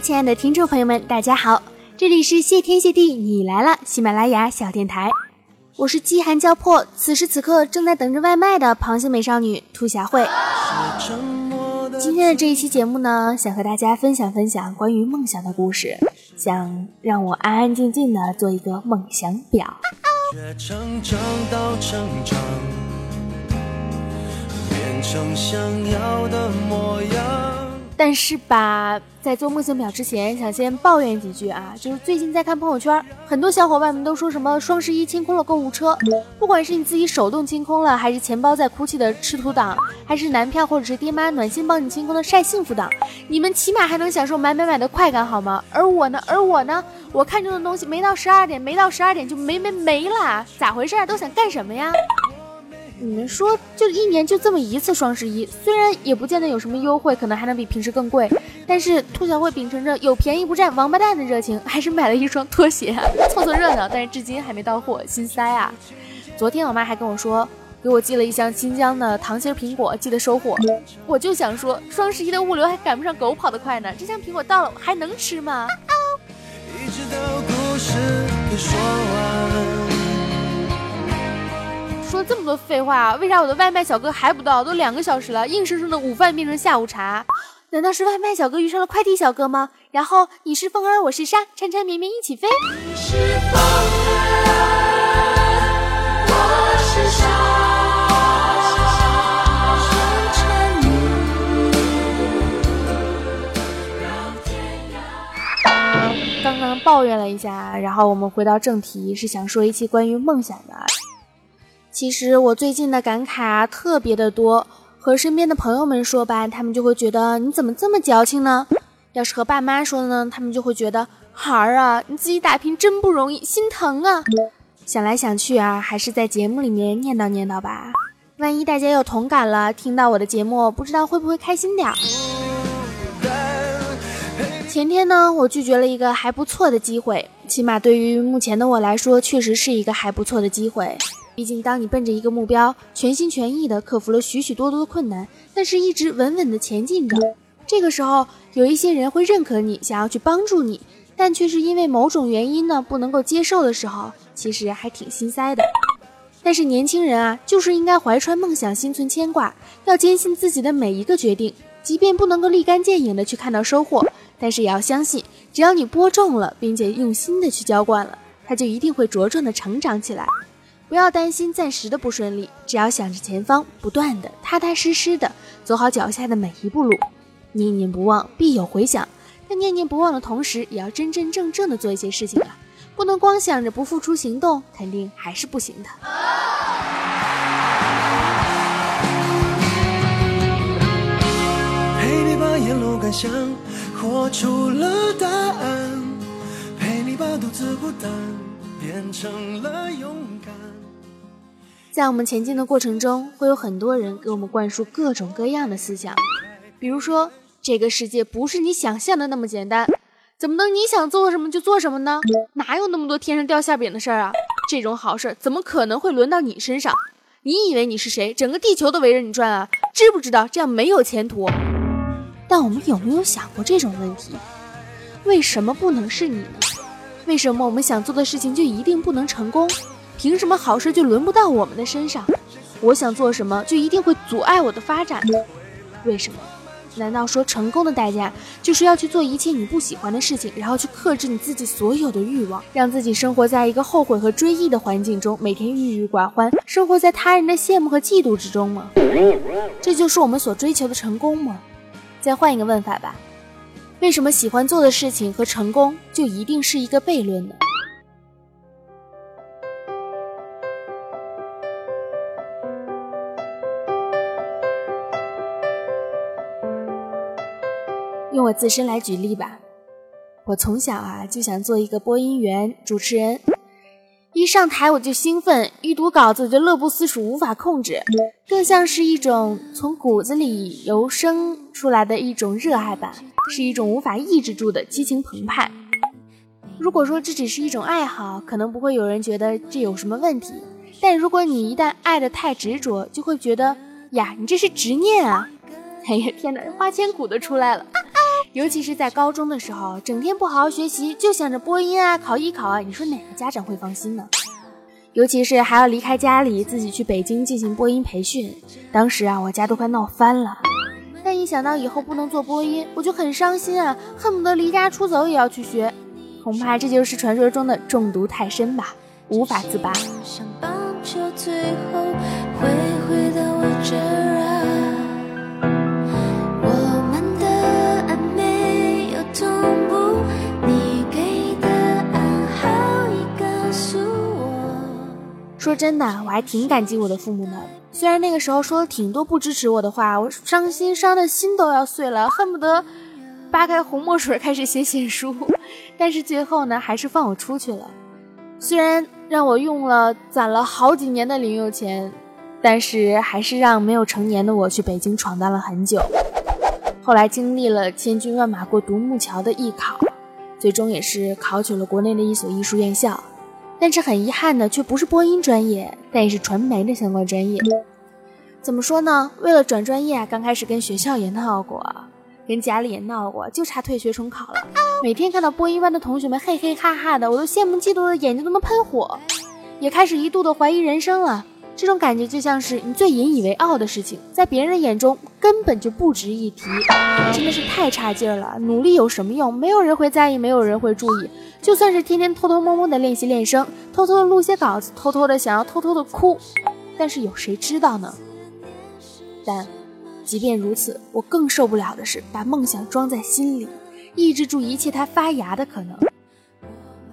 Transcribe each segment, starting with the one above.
亲爱的听众朋友们，大家好，这里是谢天谢地你来了喜马拉雅小电台，我是饥寒交迫，此时此刻正在等着外卖的螃蟹美少女兔小慧。今天的这一期节目呢，想和大家分享分享关于梦想的故事，想让我安安静静的做一个梦想表。变成想要的模样但是吧，在做梦想表之前，想先抱怨几句啊，就是最近在看朋友圈，很多小伙伴们都说什么双十一清空了购物车，不管是你自己手动清空了，还是钱包在哭泣的吃土党，还是男票或者是爹妈暖心帮你清空的晒幸福党，你们起码还能享受买买买的快感好吗？而我呢，而我呢，我看中的东西没到十二点，没到十二点就没没没了，咋回事？都想干什么呀？你们说，就一年就这么一次双十一，虽然也不见得有什么优惠，可能还能比平时更贵，但是兔小慧秉承着有便宜不占王八蛋的热情，还是买了一双拖鞋 凑凑热闹，但是至今还没到货，心塞啊！昨天我妈还跟我说，给我寄了一箱新疆的糖心苹果，记得收货。我就想说，双十一的物流还赶不上狗跑得快呢，这箱苹果到了还能吃吗？一直到故事说完。说这么多废话，为啥我的外卖小哥还不到？都两个小时了，硬生生的午饭变成下午茶，难道是外卖小哥遇上了快递小哥吗？然后你是风儿，我是沙，缠缠绵绵一起飞。刚刚抱怨了一下，然后我们回到正题，是想说一期关于梦想的。其实我最近的感慨啊特别的多，和身边的朋友们说吧，他们就会觉得你怎么这么矫情呢？要是和爸妈说呢，他们就会觉得孩儿啊，你自己打拼真不容易，心疼啊。想来想去啊，还是在节目里面念叨念叨吧。万一大家有同感了，听到我的节目，不知道会不会开心点儿。前天呢，我拒绝了一个还不错的机会，起码对于目前的我来说，确实是一个还不错的机会。毕竟，当你奔着一个目标，全心全意地克服了许许多多的困难，但是一直稳稳地前进着，这个时候，有一些人会认可你，想要去帮助你，但却是因为某种原因呢，不能够接受的时候，其实还挺心塞的。但是年轻人啊，就是应该怀揣梦想，心存牵挂，要坚信自己的每一个决定，即便不能够立竿见影的去看到收获，但是也要相信，只要你播种了，并且用心的去浇灌了，它就一定会茁壮的成长起来。不要担心暂时的不顺利，只要想着前方，不断的、踏踏实实的走好脚下的每一步路，念念不忘必有回响。但念念不忘的同时，也要真真正正的做一些事情啊，不能光想着不付出行动，肯定还是不行的。陪你把沿路感想活出了答案，陪你把独自孤单变成了勇敢。在我们前进的过程中，会有很多人给我们灌输各种各样的思想，比如说这个世界不是你想象的那么简单，怎么能你想做什么就做什么呢？哪有那么多天上掉馅饼的事儿啊？这种好事怎么可能会轮到你身上？你以为你是谁？整个地球都围着你转啊？知不知道这样没有前途？但我们有没有想过这种问题？为什么不能是你呢？为什么我们想做的事情就一定不能成功？凭什么好事就轮不到我们的身上？我想做什么就一定会阻碍我的发展？为什么？难道说成功的代价就是要去做一切你不喜欢的事情，然后去克制你自己所有的欲望，让自己生活在一个后悔和追忆的环境中，每天郁郁寡欢，生活在他人的羡慕和嫉妒之中吗？这就是我们所追求的成功吗？再换一个问法吧，为什么喜欢做的事情和成功就一定是一个悖论呢？我自身来举例吧，我从小啊就想做一个播音员、主持人，一上台我就兴奋，一读稿子我就乐不思蜀，无法控制，更像是一种从骨子里由生出来的一种热爱吧，是一种无法抑制住的激情澎湃。如果说这只是一种爱好，可能不会有人觉得这有什么问题，但如果你一旦爱的太执着，就会觉得呀，你这是执念啊！哎呀，天哪，花千骨都出来了。尤其是在高中的时候，整天不好好学习，就想着播音啊、考艺考啊，你说哪个家长会放心呢？尤其是还要离开家里，自己去北京进行播音培训，当时啊，我家都快闹翻了。但一想到以后不能做播音，我就很伤心啊，恨不得离家出走也要去学。恐怕这就是传说中的中毒太深吧，无法自拔。说真的，我还挺感激我的父母的。虽然那个时候说了挺多不支持我的话，我伤心伤的心都要碎了，恨不得扒开红墨水开始写写书。但是最后呢，还是放我出去了。虽然让我用了攒了好几年的零用钱，但是还是让没有成年的我去北京闯荡了很久。后来经历了千军万马过独木桥的艺考，最终也是考取了国内的一所艺术院校。但是很遗憾的，却不是播音专业，但也是传媒的相关专业。怎么说呢？为了转专业啊，刚开始跟学校也闹过，跟家里也闹过，就差退学重考了。每天看到播音班的同学们嘿嘿哈哈的，我都羡慕嫉妒的眼睛都能喷火，也开始一度的怀疑人生了。这种感觉就像是你最引以为傲的事情，在别人的眼中根本就不值一提，真的是太差劲了。努力有什么用？没有人会在意，没有人会注意。就算是天天偷偷摸摸的练习练声，偷偷的录些稿子，偷偷的想要偷偷的哭，但是有谁知道呢？但即便如此，我更受不了的是把梦想装在心里，抑制住一切它发芽的可能。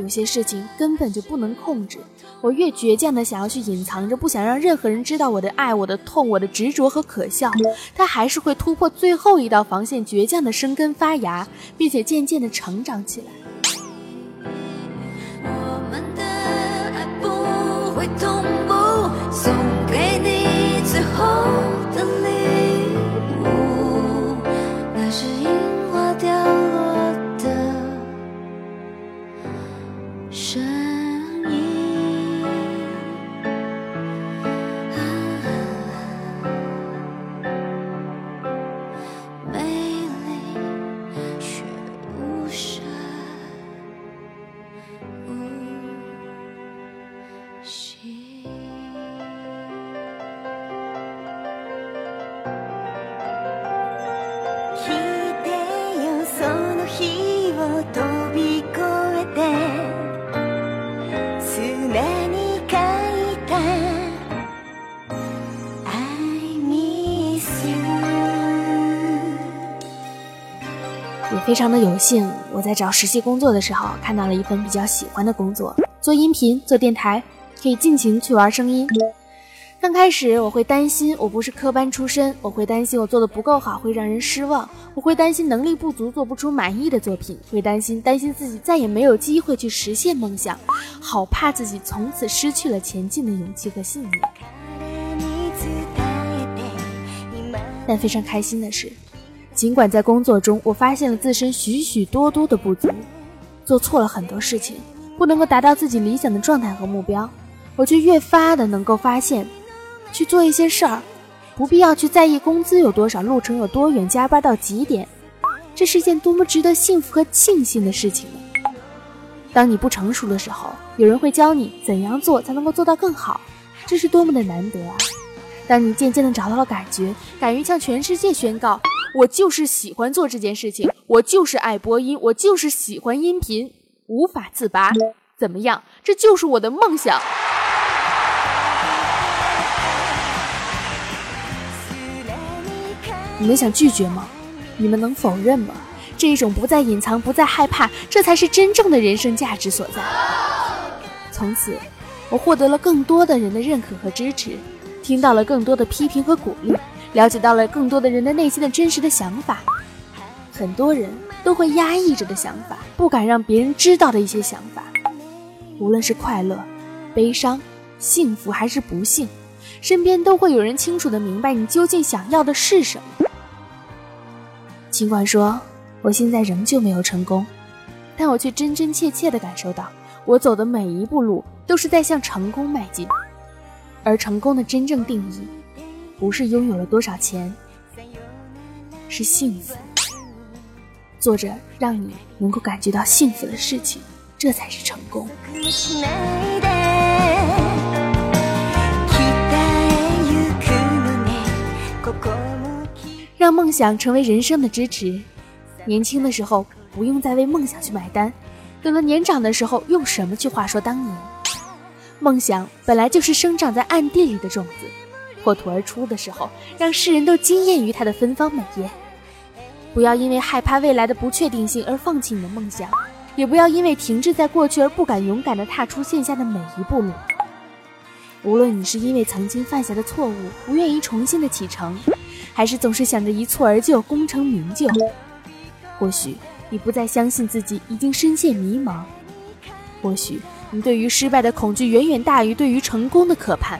有些事情根本就不能控制，我越倔强的想要去隐藏着，不想让任何人知道我的爱、我的痛、我的执着和可笑，它还是会突破最后一道防线，倔强的生根发芽，并且渐渐的成长起来。我们的爱不会同步，送给你最后。非常的有幸，我在找实习工作的时候看到了一份比较喜欢的工作，做音频，做电台，可以尽情去玩声音。刚开始我会担心，我不是科班出身，我会担心我做的不够好会让人失望，我会担心能力不足做不出满意的作品，会担心担心自己再也没有机会去实现梦想，好怕自己从此失去了前进的勇气和信念。但非常开心的是。尽管在工作中，我发现了自身许许多多的不足，做错了很多事情，不能够达到自己理想的状态和目标，我却越发的能够发现，去做一些事儿，不必要去在意工资有多少，路程有多远，加班到几点，这是一件多么值得幸福和庆幸的事情呢？当你不成熟的时候，有人会教你怎样做才能够做到更好，这是多么的难得啊！当你渐渐的找到了感觉，敢于向全世界宣告。我就是喜欢做这件事情，我就是爱播音，我就是喜欢音频，无法自拔。怎么样？这就是我的梦想。你们想拒绝吗？你们能否认吗？这一种不再隐藏，不再害怕，这才是真正的人生价值所在。从此，我获得了更多的人的认可和支持，听到了更多的批评和鼓励。了解到了更多的人的内心的真实的想法，很多人都会压抑着的想法，不敢让别人知道的一些想法，无论是快乐、悲伤、幸福还是不幸，身边都会有人清楚的明白你究竟想要的是什么。尽管说我现在仍旧没有成功，但我却真真切切的感受到，我走的每一步路都是在向成功迈进，而成功的真正定义。不是拥有了多少钱，是幸福。做着让你能够感觉到幸福的事情，这才是成功。让梦想成为人生的支持。年轻的时候不用再为梦想去买单，等到年长的时候用什么去话说当年？梦想本来就是生长在暗地里的种子，破土而出的时候，让世人都惊艳于它的芬芳美艳。不要因为害怕未来的不确定性而放弃你的梦想，也不要因为停滞在过去而不敢勇敢地踏出线下的每一步路。无论你是因为曾经犯下的错误不愿意重新的启程，还是总是想着一蹴而就功成名就，或许你不再相信自己已经深陷迷茫，或许你对于失败的恐惧远远大于对于成功的渴盼，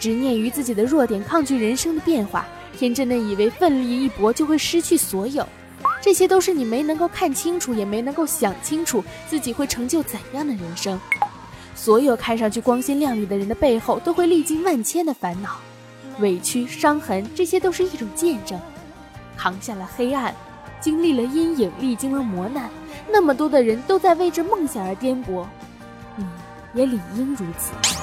执念于自己的弱点，抗拒人生的变化。天真的以为奋力一搏就会失去所有，这些都是你没能够看清楚，也没能够想清楚自己会成就怎样的人生。所有看上去光鲜亮丽的人的背后，都会历经万千的烦恼、委屈、伤痕，这些都是一种见证。扛下了黑暗，经历了阴影，历经了磨难，那么多的人都在为着梦想而颠簸，你也理应如此。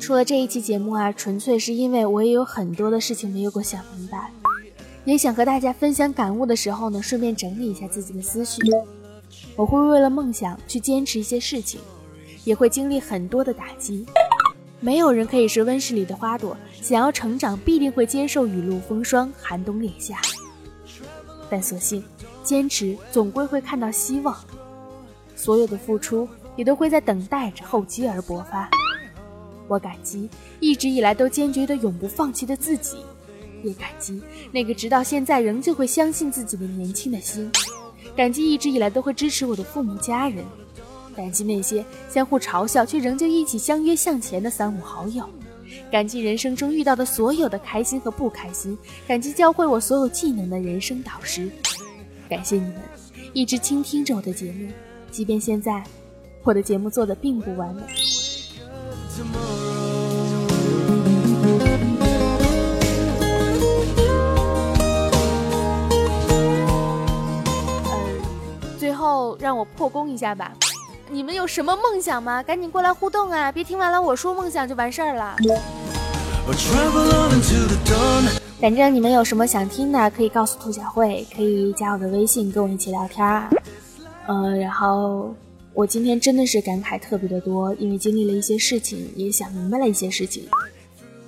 出了这一期节目啊，纯粹是因为我也有很多的事情没有过想明白，也想和大家分享感悟的时候呢，顺便整理一下自己的思绪。我会为了梦想去坚持一些事情，也会经历很多的打击。没有人可以是温室里的花朵，想要成长必定会接受雨露风霜、寒冬烈夏。但所幸，坚持总归会看到希望，所有的付出也都会在等待着厚积而薄发。我感激一直以来都坚决的永不放弃的自己，也感激那个直到现在仍旧会相信自己的年轻的心，感激一直以来都会支持我的父母家人，感激那些相互嘲笑却仍旧一起相约向前的三五好友，感激人生中遇到的所有的开心和不开心，感激教会我所有技能的人生导师，感谢你们一直倾听着我的节目，即便现在我的节目做的并不完美。最后让我破功一下吧，你们有什么梦想吗？赶紧过来互动啊！别听完了我说梦想就完事儿了。反正你们有什么想听的，可以告诉兔小慧，可以加我的微信跟我一起聊天啊。嗯，然后。我今天真的是感慨特别的多，因为经历了一些事情，也想明白了一些事情。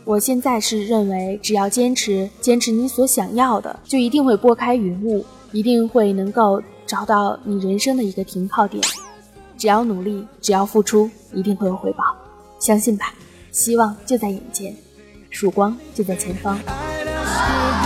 我现在是认为，只要坚持，坚持你所想要的，就一定会拨开云雾，一定会能够找到你人生的一个停靠点。只要努力，只要付出，一定会有回报，相信吧。希望就在眼前，曙光就在前方。school.